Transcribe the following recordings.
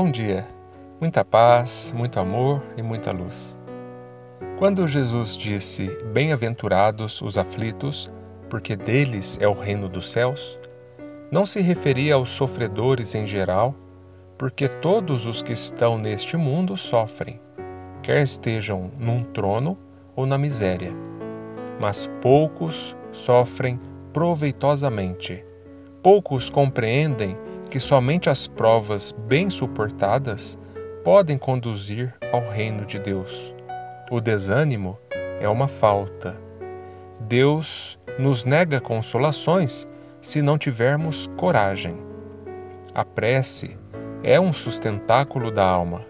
Bom dia, muita paz, muito amor e muita luz. Quando Jesus disse: Bem-aventurados os aflitos, porque deles é o reino dos céus, não se referia aos sofredores em geral, porque todos os que estão neste mundo sofrem, quer estejam num trono ou na miséria. Mas poucos sofrem proveitosamente. Poucos compreendem que somente as provas bem suportadas podem conduzir ao reino de Deus. O desânimo é uma falta. Deus nos nega consolações se não tivermos coragem. A prece é um sustentáculo da alma,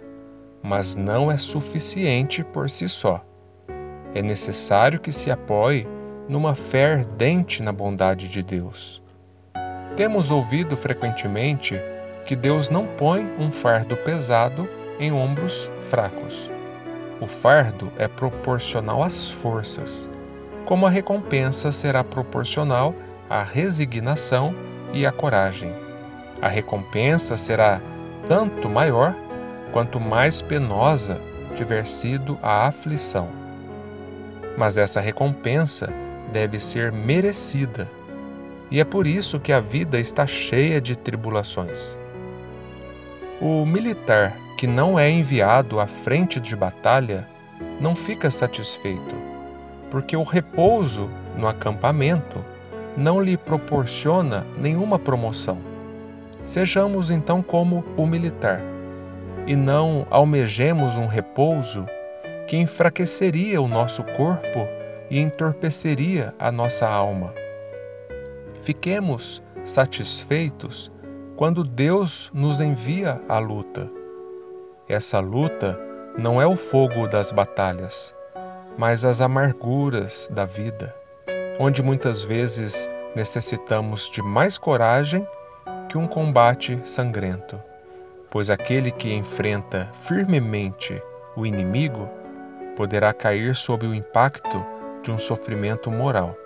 mas não é suficiente por si só. É necessário que se apoie numa fé ardente na bondade de Deus temos ouvido frequentemente que Deus não põe um fardo pesado em ombros fracos. O fardo é proporcional às forças, como a recompensa será proporcional à resignação e à coragem. A recompensa será tanto maior quanto mais penosa tiver sido a aflição. Mas essa recompensa deve ser merecida e é por isso que a vida está cheia de tribulações. O militar que não é enviado à frente de batalha não fica satisfeito, porque o repouso no acampamento não lhe proporciona nenhuma promoção. Sejamos então como o militar, e não almejemos um repouso que enfraqueceria o nosso corpo e entorpeceria a nossa alma. Fiquemos satisfeitos quando Deus nos envia à luta. Essa luta não é o fogo das batalhas, mas as amarguras da vida, onde muitas vezes necessitamos de mais coragem que um combate sangrento, pois aquele que enfrenta firmemente o inimigo poderá cair sob o impacto de um sofrimento moral.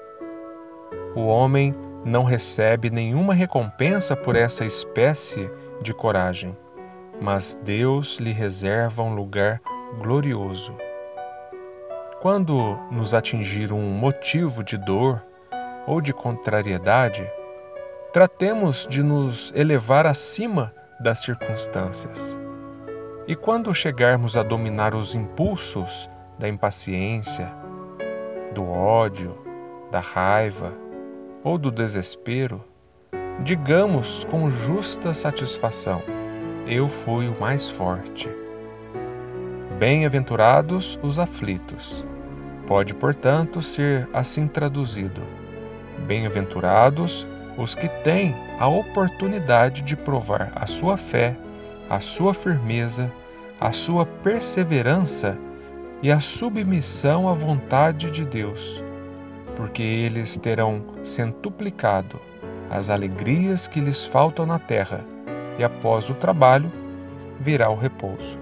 O homem não recebe nenhuma recompensa por essa espécie de coragem, mas Deus lhe reserva um lugar glorioso. Quando nos atingir um motivo de dor ou de contrariedade, tratemos de nos elevar acima das circunstâncias. E quando chegarmos a dominar os impulsos da impaciência, do ódio, da raiva, ou do desespero, digamos com justa satisfação: Eu fui o mais forte. Bem-aventurados os aflitos. Pode, portanto, ser assim traduzido: Bem-aventurados os que têm a oportunidade de provar a sua fé, a sua firmeza, a sua perseverança e a submissão à vontade de Deus porque eles terão centuplicado as alegrias que lhes faltam na terra, e após o trabalho virá o repouso.